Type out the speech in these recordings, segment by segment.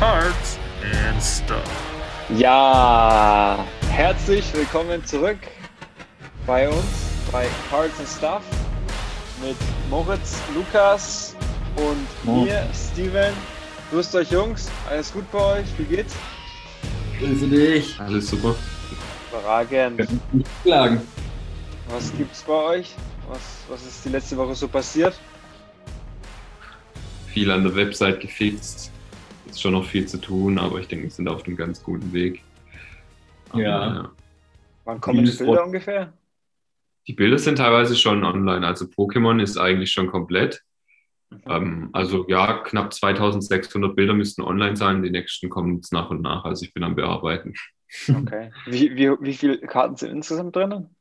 Cards and Stuff. Ja, herzlich willkommen zurück bei uns bei Cards and Stuff mit Moritz, Lukas und Moin. mir, Steven. Grüßt euch Jungs, alles gut bei euch? Wie geht's? Grüße dich. Alles super. Überragend. Nicht klagen. Was gibt's bei euch? Was, was ist die letzte Woche so passiert? Viel an der Website gefixt. Ist schon noch viel zu tun, aber ich denke, wir sind auf einem ganz guten Weg. Aber, Ja. Wann kommen die Bilder ungefähr? Die Bilder sind teilweise schon online. Also Pokémon ist eigentlich schon komplett. Mhm. Ähm, also ja, knapp 2600 Bilder müssten online sein. Die nächsten kommen jetzt nach und nach. Also ich bin am Bearbeiten. Okay. Wie, wie, wie viele Karten sind insgesamt drinnen?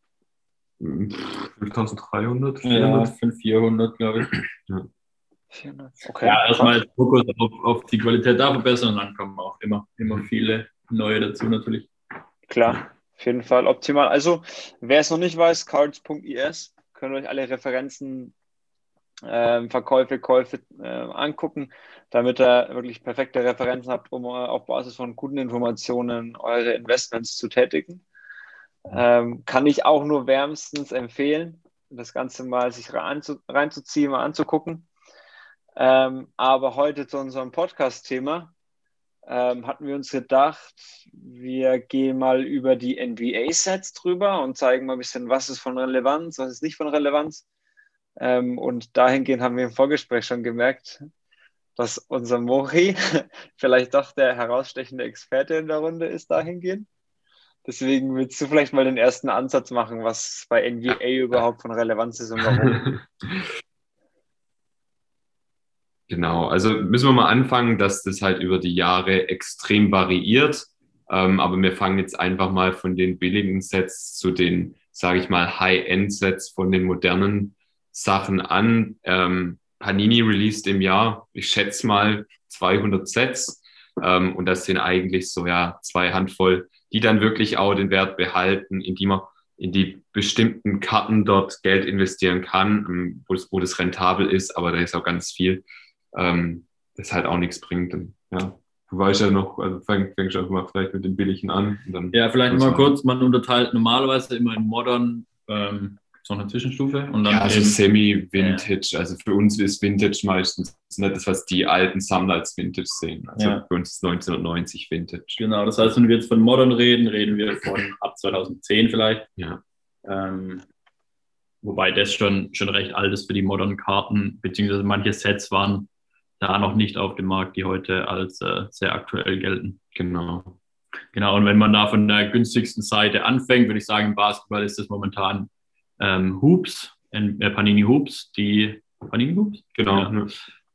Pff, 5300? Ja, 500, 400, glaube ich. 400. Okay. Ja, erstmal Fokus auf, auf die Qualität da verbessern und dann kommen auch immer, immer viele neue dazu natürlich. Klar, auf jeden Fall optimal. Also, wer es noch nicht weiß, cards.is, könnt ihr euch alle Referenzen, ähm, Verkäufe, Käufe äh, angucken, damit ihr wirklich perfekte Referenzen habt, um äh, auf Basis von guten Informationen eure Investments zu tätigen. Ähm, kann ich auch nur wärmstens empfehlen, das Ganze mal sich reinzu reinzuziehen, mal anzugucken. Ähm, aber heute zu unserem Podcast-Thema ähm, hatten wir uns gedacht, wir gehen mal über die NBA-Sets drüber und zeigen mal ein bisschen, was ist von Relevanz, was ist nicht von Relevanz. Ähm, und dahingehend haben wir im Vorgespräch schon gemerkt, dass unser Mori vielleicht doch der herausstechende Experte in der Runde ist dahingehend. Deswegen willst du vielleicht mal den ersten Ansatz machen, was bei NBA überhaupt von Relevanz ist und warum. Genau, also müssen wir mal anfangen, dass das halt über die Jahre extrem variiert. Ähm, aber wir fangen jetzt einfach mal von den billigen Sets zu den, sage ich mal, High-End-Sets von den modernen Sachen an. Ähm, Panini released im Jahr, ich schätze mal 200 Sets. Ähm, und das sind eigentlich so ja zwei Handvoll, die dann wirklich auch den Wert behalten, in die man in die bestimmten Karten dort Geld investieren kann, ähm, wo, das, wo das rentabel ist, aber da ist auch ganz viel, ähm, das halt auch nichts bringt. Und, ja, du weißt ja noch, also fäng, fängst du auch mal vielleicht mit den billigen an. Ja, vielleicht mal kurz, man unterteilt normalerweise immer in Modern, ähm, so eine Zwischenstufe und dann ja, also Semi-Vintage. Also für uns ist Vintage meistens nicht das, was die alten Sammler als Vintage sehen. Also Ja. für uns ist 1990 Vintage. Genau, das heißt, wenn wir jetzt von Modern reden, reden wir von ab 2010 vielleicht. Ja. Ähm, wobei das schon, schon recht alt ist für die modernen Karten, beziehungsweise manche Sets waren da noch nicht auf dem Markt, die heute als äh, sehr aktuell gelten. Genau. Genau, und wenn man da von der günstigsten Seite anfängt, würde ich sagen, im Basketball ist das momentan ähm, Hoops, äh, Panini Hoops, die Panini Hoops? Genau. Ja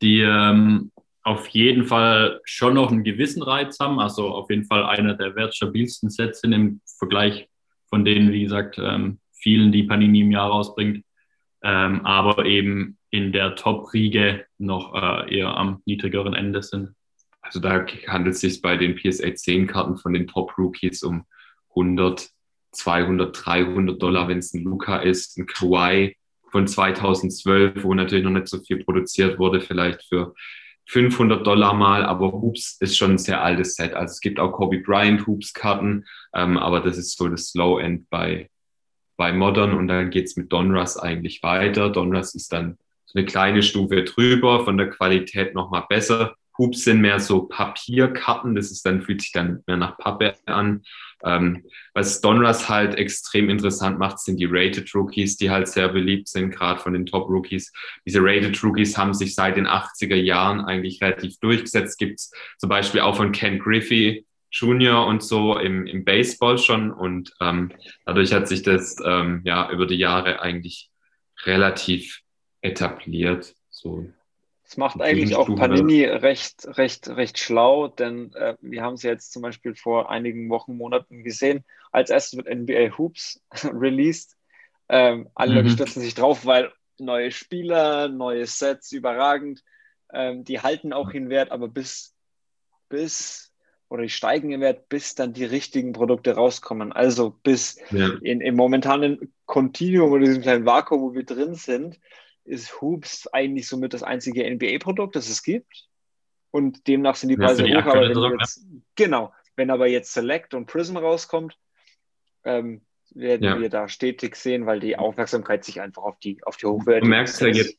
die ähm, auf jeden Fall schon noch einen gewissen Reiz haben. Also auf jeden Fall einer der wertstabilsten Sets sind im Vergleich von denen, wie gesagt, ähm, vielen, die Panini im Jahr rausbringt. Ähm, aber eben in der Top-Riege noch äh, eher am niedrigeren Ende sind. Also da handelt es sich bei den PSA 10 Karten von den Top Rookies um 100, 200, 300 Dollar, wenn es ein Luca ist, ein Kawhi von 2012, wo natürlich noch nicht so viel produziert wurde, vielleicht für 500 Dollar mal, aber Hoops ist schon ein sehr altes Set. Also es gibt auch Kobe Bryant Hoops Karten, ähm, aber das ist so das Low End bei, bei Modern und dann geht's mit Donruss eigentlich weiter. Donruss ist dann eine kleine Stufe drüber, von der Qualität nochmal besser. Hoops sind mehr so Papierkarten, das ist dann, fühlt sich dann mehr nach Pappe an. Ähm, was Donruss halt extrem interessant macht, sind die Rated Rookies, die halt sehr beliebt sind, gerade von den Top Rookies. Diese Rated Rookies haben sich seit den 80er Jahren eigentlich relativ durchgesetzt. Gibt's zum Beispiel auch von Ken Griffey Jr. und so im, im Baseball schon. Und ähm, dadurch hat sich das ähm, ja über die Jahre eigentlich relativ etabliert. So. Das macht eigentlich auch. Panini recht, recht, recht schlau, denn äh, wir haben es jetzt zum Beispiel vor einigen Wochen, Monaten gesehen. Als erstes wird NBA Hoops released. Ähm, alle Mhm. Leute stürzen sich drauf, weil neue Spieler, neue Sets, überragend. Ähm, die halten auch den Wert, aber bis, bis oder die steigen im Wert, bis dann die richtigen Produkte rauskommen. Also bis Ja. in, im momentanen Continuum oder diesem kleinen Vakuum, wo wir drin sind, ist Hoops eigentlich somit das einzige NBA-Produkt, das es gibt. und demnach sind die Preise die hoch. Aber wenn Saison, jetzt, genau, wenn aber jetzt Select und Prism rauskommt, ähm, werden Ja. wir da stetig sehen, weil die Aufmerksamkeit sich einfach auf die, auf die hochwertigen Man merkt es ja jetzt,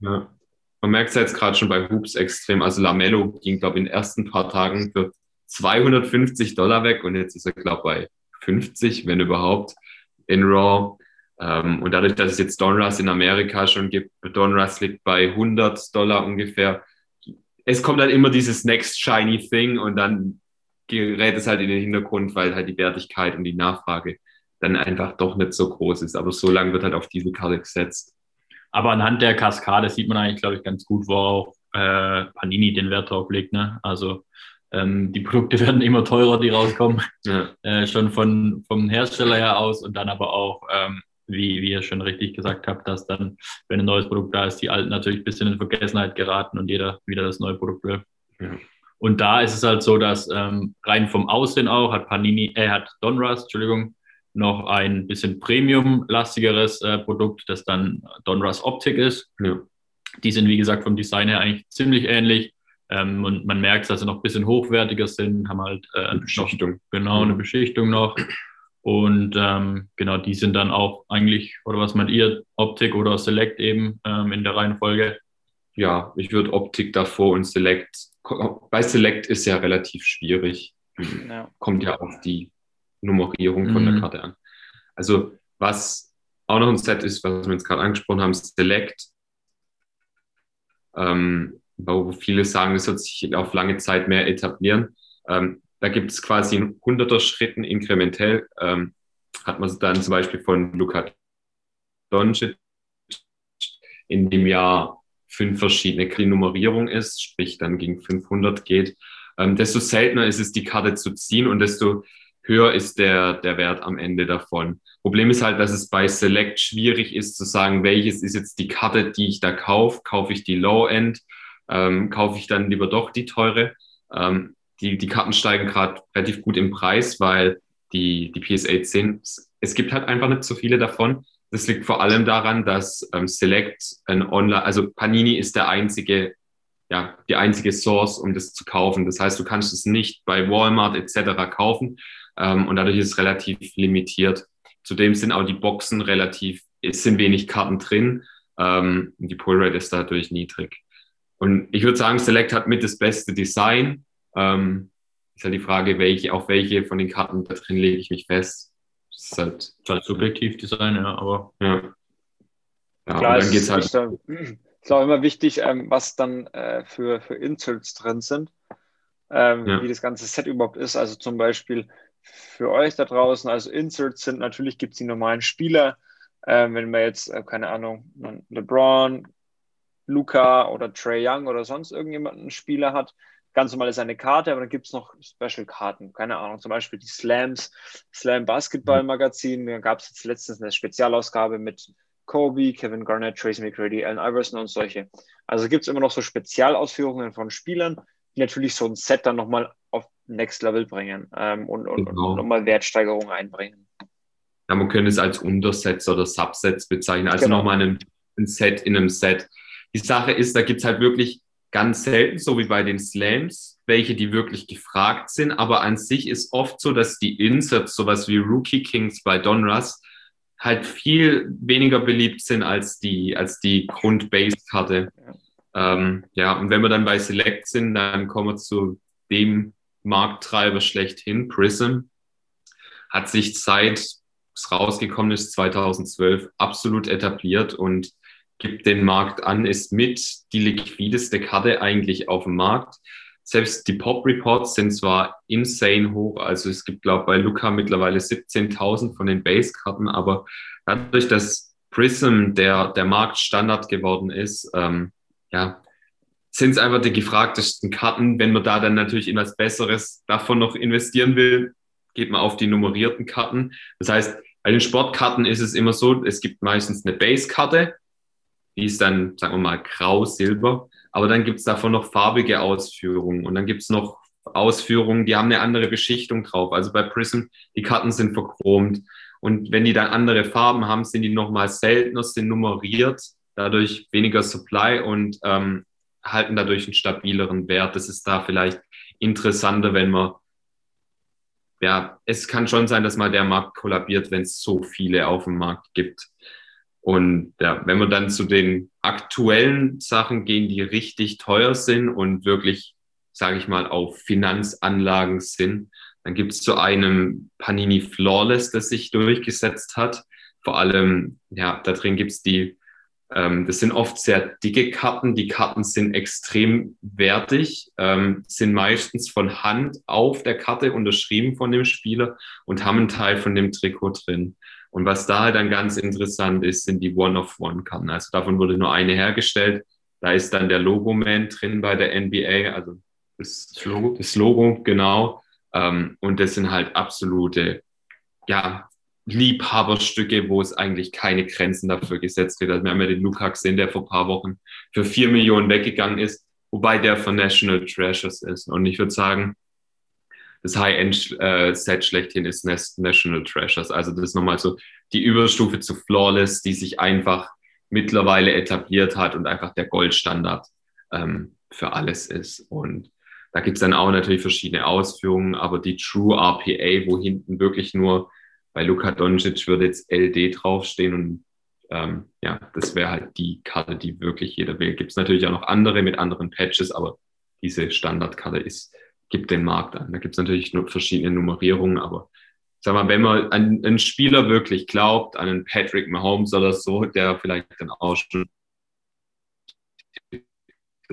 ja. Man merkt es ja jetzt gerade schon bei Hoops extrem. Also Lamello ging, glaube ich, in den ersten paar Tagen für 250 Dollar weg und jetzt ist er, glaube ich, bei 50, wenn überhaupt, in Raw. Ähm, und dadurch, dass es jetzt Donruss in Amerika schon gibt, Donruss liegt bei 100 Dollar ungefähr. Es kommt dann immer dieses Next Shiny Thing und dann gerät es halt in den Hintergrund, weil halt die Wertigkeit und die Nachfrage dann einfach doch nicht so groß ist. Aber so lange wird halt auf diese Karte gesetzt. Aber anhand der Kaskade sieht man eigentlich, glaube ich, ganz gut, wo auch äh, Panini den Wert drauf legt. Ne? Also ähm, die Produkte werden immer teurer, die rauskommen, Ja. äh, schon von, vom Hersteller her aus und dann aber auch, ähm, wie, wie ihr schon richtig gesagt habt, dass dann, wenn ein neues Produkt da ist, die alten natürlich ein bisschen in Vergessenheit geraten und jeder wieder das neue Produkt will. Ja. Und da ist es halt so, dass ähm, rein vom Aussehen auch hat Panini, er hat Donruss, Entschuldigung, noch ein bisschen Premium-lastigeres äh, Produkt, das dann Donruss Optik ist. Ja. Die sind, wie gesagt, vom Design her eigentlich ziemlich ähnlich. Ähm, und man merkt, dass sie noch ein bisschen hochwertiger sind, haben halt äh, Eine noch, Beschichtung. genau eine Beschichtung noch. Und ähm, genau, die sind dann auch eigentlich, oder was meint ihr, Optik oder Select eben ähm, in der Reihenfolge? Ja, ich würde Optik davor und Select. Bei Select ist ja relativ schwierig. Ja. Kommt ja auf die Nummerierung von der Mhm. Karte an. Also, was auch noch ein Set ist, was wir jetzt gerade angesprochen haben, Select. Ähm, wo viele sagen, es wird sich auf lange Zeit mehr etablieren. Ähm, da gibt es quasi in hunderter Schritten inkrementell. Ähm, hat man dann zum Beispiel von Luka Doncic in dem Jahr fünf verschiedene Nummerierung ist, sprich dann gegen 500 geht, ähm, desto seltener ist es, die Karte zu ziehen und desto höher ist der, der Wert am Ende davon. Problem ist halt, dass es bei Select schwierig ist zu sagen, welches ist jetzt die Karte, die ich da kaufe. Kaufe ich die Low-End? Ähm, kaufe ich dann lieber doch die teure? Ähm, die, die Karten steigen gerade relativ gut im Preis, weil die, die PSA 10, es gibt halt einfach nicht so viele davon. Das liegt vor allem daran, dass ähm, Select ein Online, also Panini ist der einzige, ja, die einzige Source, um das zu kaufen. Das heißt, du kannst es nicht bei Walmart etc. kaufen ähm, und dadurch ist es relativ limitiert. Zudem sind auch die Boxen relativ, es sind wenig Karten drin. Ähm, die Pull Rate ist dadurch niedrig. Und ich würde sagen, Select hat mit das beste Design. Ähm, ist halt die Frage, welche, auf welche von den Karten da drin lege ich mich fest. Das ist halt, Das ist halt subjektiv Design, ja, aber ja. Ja, Klar, es dann geht's halt. ist, äh, ist auch immer wichtig, ähm, was dann äh, für, für Inserts drin sind, ähm, Ja. wie das ganze Set überhaupt ist. Also zum Beispiel für euch da draußen, also Inserts sind, natürlich gibt es die normalen Spieler. Ähm, wenn man jetzt, äh, keine Ahnung, LeBron, Luca oder Trey Young oder sonst irgendjemanden Spieler hat, ganz normal ist eine Karte, aber dann gibt es noch Special-Karten. Keine Ahnung, zum Beispiel die Slams, Slam Basketball Magazin. Da gab es jetzt letztens eine Spezialausgabe mit Kobe, Kevin Garnett, Tracy McGrady, Allen Iverson und solche. Also gibt es immer noch so Spezialausführungen von Spielern, die natürlich so ein Set dann nochmal auf Next Level bringen ähm, und, und, Genau. und nochmal Wertsteigerungen einbringen. Ja, man könnte es als Untersets oder Subsets bezeichnen. Also Genau. nochmal ein, Set in einem Set. Die Sache ist, da gibt's halt wirklich ganz selten, so wie bei den Slams, welche, die wirklich gefragt sind. Aber an sich ist oft so, dass die Inserts, sowas wie Rookie Kings bei Donruss, halt viel weniger beliebt sind als die, als die Grund-Base-Karte. Ähm, ja, und wenn wir dann bei Select sind, dann kommen wir zu dem Markttreiber schlechthin, Prism. Hat sich seit es rausgekommen ist, 2012, absolut etabliert und gibt den Markt an, ist mit die liquideste Karte eigentlich auf dem Markt. Selbst die Pop-Reports sind zwar insane hoch, also es gibt, glaube ich, bei Luca mittlerweile 17.000 von den Base-Karten, aber dadurch, dass Prism der, der Marktstandard geworden ist, ähm, ja, sind es einfach die gefragtesten Karten. Wenn man da dann natürlich in was Besseres davon noch investieren will, geht man auf die nummerierten Karten. Das heißt, bei den Sportkarten ist es immer so, es gibt meistens eine Base-Karte, die ist dann, sagen wir mal, grau, silber, aber dann gibt es davon noch farbige Ausführungen und dann gibt es noch Ausführungen, die haben eine andere Beschichtung drauf. Also bei Prism, die Karten sind verchromt und wenn die dann andere Farben haben, sind die nochmal seltener, sind nummeriert, dadurch weniger Supply und ähm, halten dadurch einen stabileren Wert. Das ist da vielleicht interessanter, wenn man, ja, es kann schon sein, dass mal der Markt kollabiert, wenn es so viele auf dem Markt gibt. Und ja, wenn wir dann zu den aktuellen Sachen gehen, die richtig teuer sind und wirklich, sage ich mal, auf Finanzanlagen sind, dann gibt es zu einem Panini Flawless, das sich durchgesetzt hat. Vor allem, ja, da drin gibt es die ähm, das sind oft sehr dicke Karten. Die Karten sind extrem wertig, ähm, sind meistens von Hand auf der Karte unterschrieben von dem Spieler und haben einen Teil von dem Trikot drin. Und was da dann ganz interessant ist, sind die One-of-One-Karten. Also davon wurde nur eine hergestellt. Da ist dann der Logo-Man drin bei der NBA, also das Logo, das Logo genau. Ähm, und das sind halt absolute, ja, Liebhaberstücke, wo es eigentlich keine Grenzen dafür gesetzt wird. Also wir haben ja den Luca gesehen, der vor ein paar Wochen für vier Millionen weggegangen ist, wobei der von National Treasures ist. Und ich würde sagen, das High-End-Set äh, schlechthin ist National Treasures. Also das ist nochmal so die Überstufe zu Flawless, die sich einfach mittlerweile etabliert hat und einfach der Goldstandard ähm, für alles ist. Und da gibt es dann auch natürlich verschiedene Ausführungen, aber die True RPA, wo hinten wirklich nur bei Luka Doncic würde jetzt LD draufstehen und ähm, ja, das wäre halt die Karte, die wirklich jeder will. Gibt es natürlich auch noch andere mit anderen Patches, aber diese Standardkarte ist, gibt den Markt an. Da gibt es natürlich nur verschiedene Nummerierungen, aber sag mal, wenn man an einen Spieler wirklich glaubt, an einen Patrick Mahomes oder so, der vielleicht dann auch schon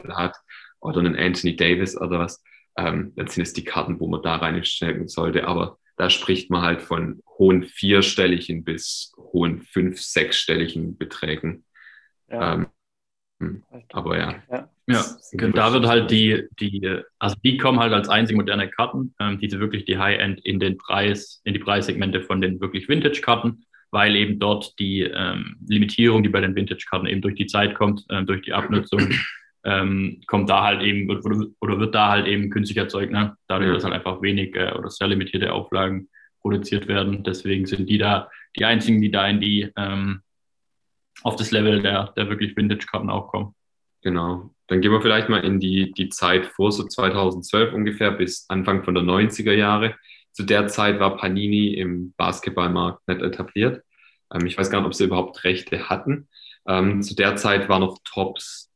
hat, oder einen Anthony Davis oder was, ähm, dann sind es die Karten, wo man da reinstecken sollte. Aber da spricht man halt von hohen vierstelligen bis hohen fünf-, sechsstelligen Beträgen. Ja. Ähm, hm, aber ja. Ja, ja da wird halt die, die, also die kommen halt als einzige moderne Karten, ähm, diese wirklich die High-End in den Preis, in die Preissegmente von den wirklich Vintage-Karten, weil eben dort die ähm, Limitierung, die bei den Vintage-Karten eben durch die Zeit kommt, äh, durch die Abnutzung, ähm, kommt da halt eben oder, oder, wird da halt eben künstlich erzeugt, ne? dadurch, ja. dass halt einfach wenig äh, oder sehr limitierte Auflagen produziert werden. Deswegen sind die da die einzigen, die da in die ähm, auf das Level der, der wirklich Vintage-Karten auch kommen. Genau. Dann gehen wir vielleicht mal in die, die Zeit vor so 2012 ungefähr bis Anfang von der 90er Jahre. Zu der Zeit war Panini im Basketballmarkt nicht etabliert. Ähm, ich weiß gar nicht, ob sie überhaupt Rechte hatten. Ähm, zu der Zeit war noch Tops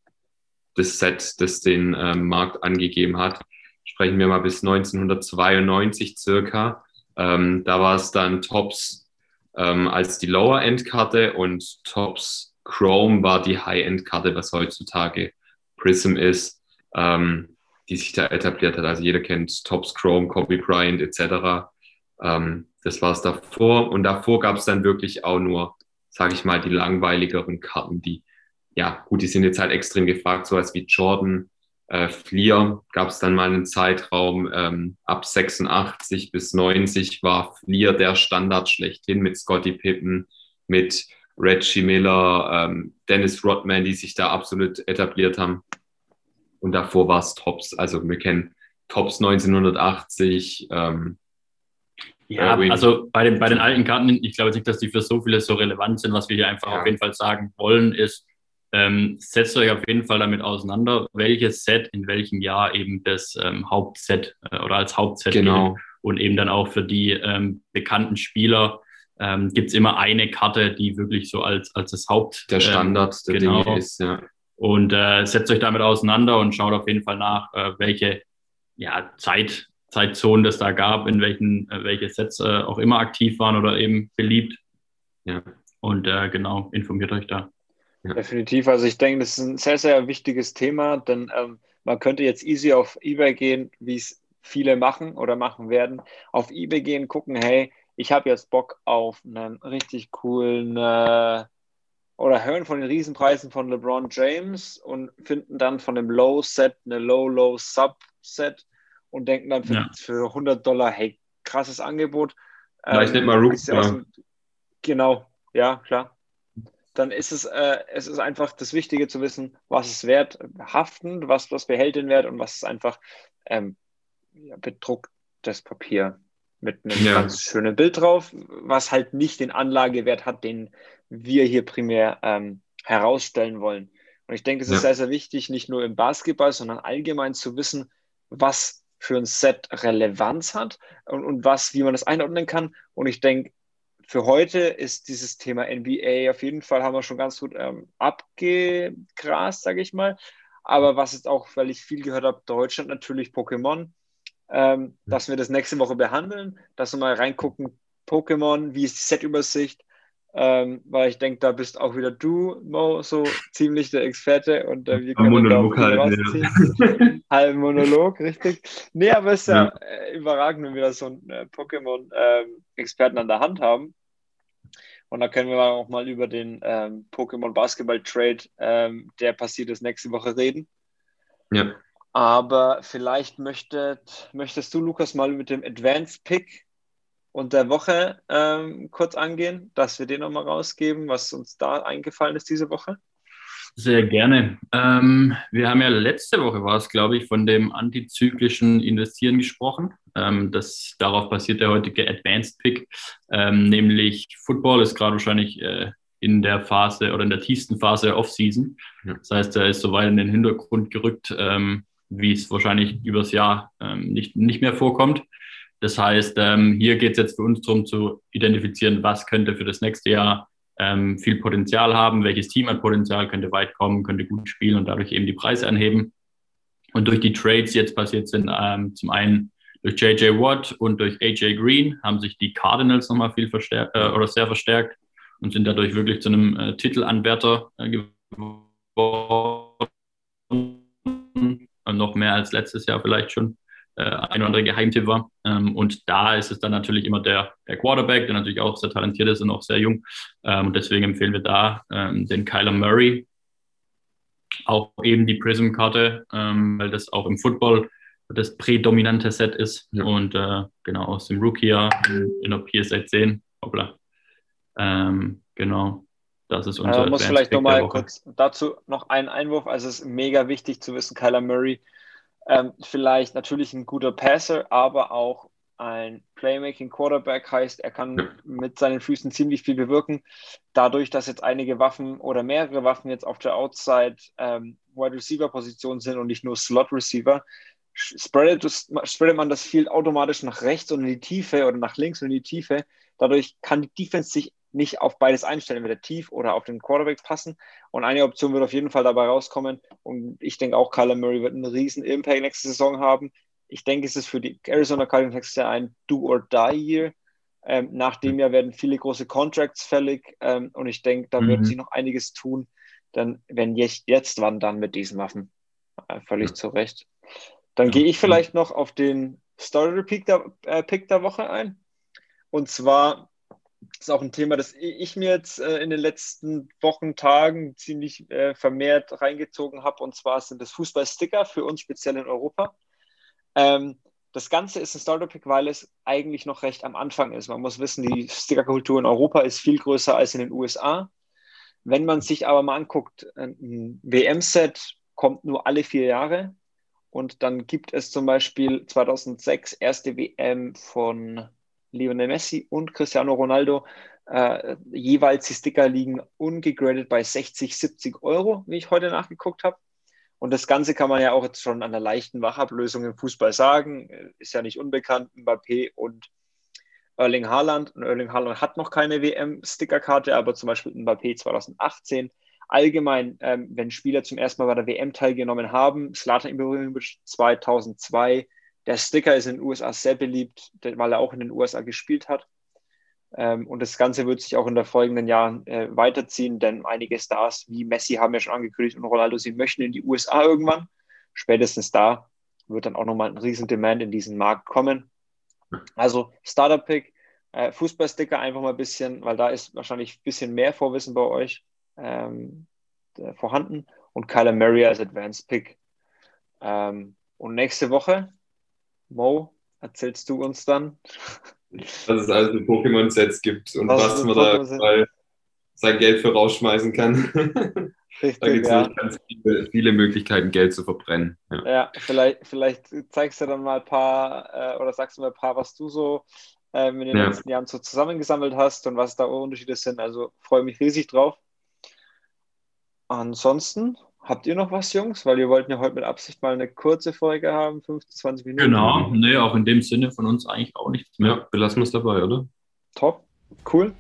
das Set, das den ähm, Markt angegeben hat. Sprechen wir mal bis 1992 circa. Ähm, da war es dann Tops ähm, als die Lower-End-Karte und Tops Chrome war die High-End-Karte, was heutzutage Prism ist, ähm, die sich da etabliert hat. Also jeder kennt Tops Chrome, Kobe Bryant etc. Ähm, das war es davor. Und davor gab es dann wirklich auch nur, sage ich mal, die langweiligeren Karten, die ja, gut, die sind jetzt halt extrem gefragt, sowas wie Jordan, äh, Fleer gab es dann mal einen Zeitraum ähm, ab 86 bis 90 war Fleer der Standard schlechthin mit Scotty Pippen, mit Reggie Miller, ähm, Dennis Rodman, die sich da absolut etabliert haben. Und davor war es Tops. Also wir kennen Tops 1980. Ähm, ja, Erwin. also bei den, bei den alten Karten, ich glaube nicht, dass die für so viele so relevant sind. Was wir hier einfach ja. auf jeden Fall sagen wollen, ist, ähm, setzt euch auf jeden Fall damit auseinander, welches Set in welchem Jahr eben das ähm, Hauptset äh, oder als Hauptset genau. Gilt. und eben dann auch für die ähm, bekannten Spieler ähm, gibt es immer eine Karte, die wirklich so als, als das Haupt der Standard der genau. Dinge ist. Ja. Und äh, setzt euch damit auseinander und schaut auf jeden Fall nach, äh, welche ja, Zeit, Zeitzonen das da gab, in welchen äh, welche Sets äh, auch immer aktiv waren oder eben beliebt. Ja. Und äh, genau, informiert euch da. Definitiv. Also ich denke, das ist ein sehr, sehr wichtiges Thema, denn ähm, man könnte jetzt easy auf eBay gehen, wie es viele machen oder machen werden. Auf eBay gehen, gucken, hey, ich habe jetzt Bock auf einen richtig coolen äh, oder hören von den Riesenpreisen von LeBron James und finden dann von dem Low-Set eine Low-Low-Sub-Set und denken dann für, ja. für 100 Dollar, hey, krasses Angebot. Ähm, nicht mal Rook. Genau, ja, klar dann ist es, äh, es ist einfach das Wichtige zu wissen, was ist wert, haftend, was, was behält den Wert und was ist einfach ähm, bedrucktes Papier mit einem ja. ganz schönen Bild drauf, was halt nicht den Anlagewert hat, den wir hier primär ähm, herausstellen wollen. Und ich denke, es ist ja. sehr, sehr wichtig, nicht nur im Basketball, sondern allgemein zu wissen, was für ein Set Relevanz hat und, und was, wie man das einordnen kann. Und ich denke, für heute ist dieses Thema NBA auf jeden Fall, haben wir schon ganz gut ähm, abgegrast, sage ich mal. Aber was jetzt auch, weil ich viel gehört habe, Deutschland natürlich Pokémon, ähm, dass wir das nächste Woche behandeln, dass wir mal reingucken, Pokémon, wie ist die Setübersicht, ähm, weil ich denke, da bist auch wieder du, Mo, so ziemlich der Experte und äh, wir können Monolog da halt, ja. Halb Monolog, richtig. Nee, aber es ist ja, ja äh, überragend, wenn wir da so einen äh, Pokémon-Experten ähm, an der Hand haben. Und da können wir auch mal über den ähm, Pokémon Basketball Trade, ähm, der passiert ist, nächste Woche reden. Ja. Aber vielleicht möchtet, möchtest du, Lukas, mal mit dem Advanced Pick und der Woche ähm, kurz angehen, dass wir den nochmal rausgeben, was uns da eingefallen ist diese Woche? Sehr gerne. Ähm, wir haben ja letzte Woche, war es glaube ich, von dem antizyklischen Investieren gesprochen. Ähm, das, darauf basiert der heutige Advanced Pick, ähm, nämlich Football ist gerade wahrscheinlich äh, in der Phase oder in der tiefsten Phase der Offseason. Ja. Das heißt, er ist so weit in den Hintergrund gerückt, ähm, wie es wahrscheinlich übers Jahr ähm, nicht, nicht mehr vorkommt. Das heißt, ähm, hier geht es jetzt für uns darum zu identifizieren, was könnte für das nächste Jahr ähm, viel Potenzial haben, welches Team hat Potenzial, könnte weit kommen, könnte gut spielen und dadurch eben die Preise anheben. Und durch die Trades, die jetzt passiert sind, ähm, zum einen durch JJ Watt und durch AJ Green, haben sich die Cardinals nochmal viel verstärkt äh, oder sehr verstärkt und sind dadurch wirklich zu einem äh, Titelanwärter äh, geworden. noch mehr als letztes Jahr vielleicht schon äh, ein oder andere Geheimtipp war. Ähm, und da ist es dann natürlich immer der, der Quarterback, der natürlich auch sehr talentiert ist und auch sehr jung. Ähm, und deswegen empfehlen wir da ähm, den Kyler Murray. Auch eben die Prism-Karte, ähm, weil das auch im Football das prädominante Set ist. Ja. Und äh, genau aus dem Rookie-Jahr in der PSA 10. Hoppla. Ähm, genau. Das ist unser. Man muss vielleicht nochmal kurz dazu noch einen Einwurf. Also es ist mega wichtig zu wissen, Kyler Murray ähm, vielleicht natürlich ein guter Passer, aber auch ein Playmaking Quarterback heißt, er kann mit seinen Füßen ziemlich viel bewirken. Dadurch, dass jetzt einige Waffen oder mehrere Waffen jetzt auf der Outside ähm, Wide Receiver Position sind und nicht nur Slot Receiver, spreadet, spreadet man das Field automatisch nach rechts und in die Tiefe oder nach links und in die Tiefe. Dadurch kann die Defense sich nicht auf beides einstellen, entweder tief oder auf den Quarterback passen. Und eine Option wird auf jeden Fall dabei rauskommen. Und ich denke auch, Kyler Murray wird einen riesen Impact nächste Saison haben. Ich denke, es ist für die Arizona Cardinals nächstes Jahr ein Do-or-Die-Year. Ähm, nach dem Jahr werden viele große Contracts fällig. Ähm, und ich denke, da mhm. wird sich noch einiges tun. Dann, wenn jetzt, jetzt wann dann mit diesen Waffen? Äh, völlig ja. zu Recht. Dann ja. gehe ich vielleicht noch auf den Story-Pick der, äh, Pick der Woche ein. Und zwar ist auch ein Thema, das ich mir jetzt äh, in den letzten Wochen, Tagen ziemlich äh, vermehrt reingezogen habe. Und zwar sind das Fußballsticker für uns speziell in Europa. Ähm, das Ganze ist ein Starter-Pick, weil es eigentlich noch recht am Anfang ist. Man muss wissen, die Stickerkultur in Europa ist viel größer als in den USA. Wenn man sich aber mal anguckt, ein WM-Set kommt nur alle vier Jahre. Und dann gibt es zum Beispiel 2006 erste WM von Lionel Messi und Cristiano Ronaldo. Äh, jeweils die Sticker liegen ungegradet bei 60, 70 Euro, wie ich heute nachgeguckt habe. Und das Ganze kann man ja auch jetzt schon an der leichten Wachablösung im Fußball sagen. Ist ja nicht unbekannt, Mbappé und Erling Haaland. Und Erling Haaland hat noch keine WM-Stickerkarte, aber zum Beispiel Mbappé 2018. Allgemein, ähm, wenn Spieler zum ersten Mal bei der WM teilgenommen haben, Slatan Ibrahimovic 2002, der Sticker ist in den USA sehr beliebt, weil er auch in den USA gespielt hat. Ähm, und das Ganze wird sich auch in den folgenden Jahren äh, weiterziehen, denn einige Stars wie Messi haben ja schon angekündigt und Ronaldo, sie möchten in die USA irgendwann. Spätestens da wird dann auch nochmal ein riesen Demand in diesen Markt kommen. Also Starter-Pick, äh, Fußballsticker einfach mal ein bisschen, weil da ist wahrscheinlich ein bisschen mehr Vorwissen bei euch ähm, äh, vorhanden und Kyler Murray als Advanced Pick. Ähm, und nächste Woche Mo, erzählst du uns dann? Dass es also Pokémon-Sets gibt und was, was man da sein Geld für rausschmeißen kann. Richtig, da gibt es ja. ganz viele, viele, Möglichkeiten, Geld zu verbrennen. Ja, ja vielleicht, vielleicht, zeigst du dann mal ein paar äh, oder sagst du mal ein paar, was du so ähm, in den ja. letzten Jahren so zusammengesammelt hast und was da Unterschiede sind. Also freue mich riesig drauf. Ansonsten Habt ihr noch was, Jungs? Weil wir wollten ja heute mit Absicht mal eine kurze Folge haben, 15, 20 Minuten. Genau, nee, auch in dem Sinne von uns eigentlich auch nichts mehr. Ja, belassen wir es dabei, oder? Top, cool.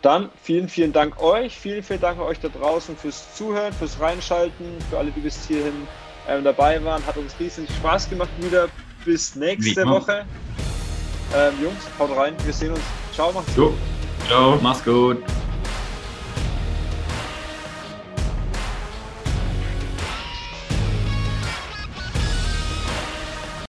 Dann vielen, vielen Dank euch. Vielen, vielen Dank euch da draußen fürs Zuhören, fürs Reinschalten, für alle, die bis hierhin ähm, dabei waren. Hat uns riesig Spaß gemacht wieder. Bis nächste Woche. Ähm, Jungs, haut rein. Wir sehen uns. Ciao, macht's gut. Ciao, mach's gut.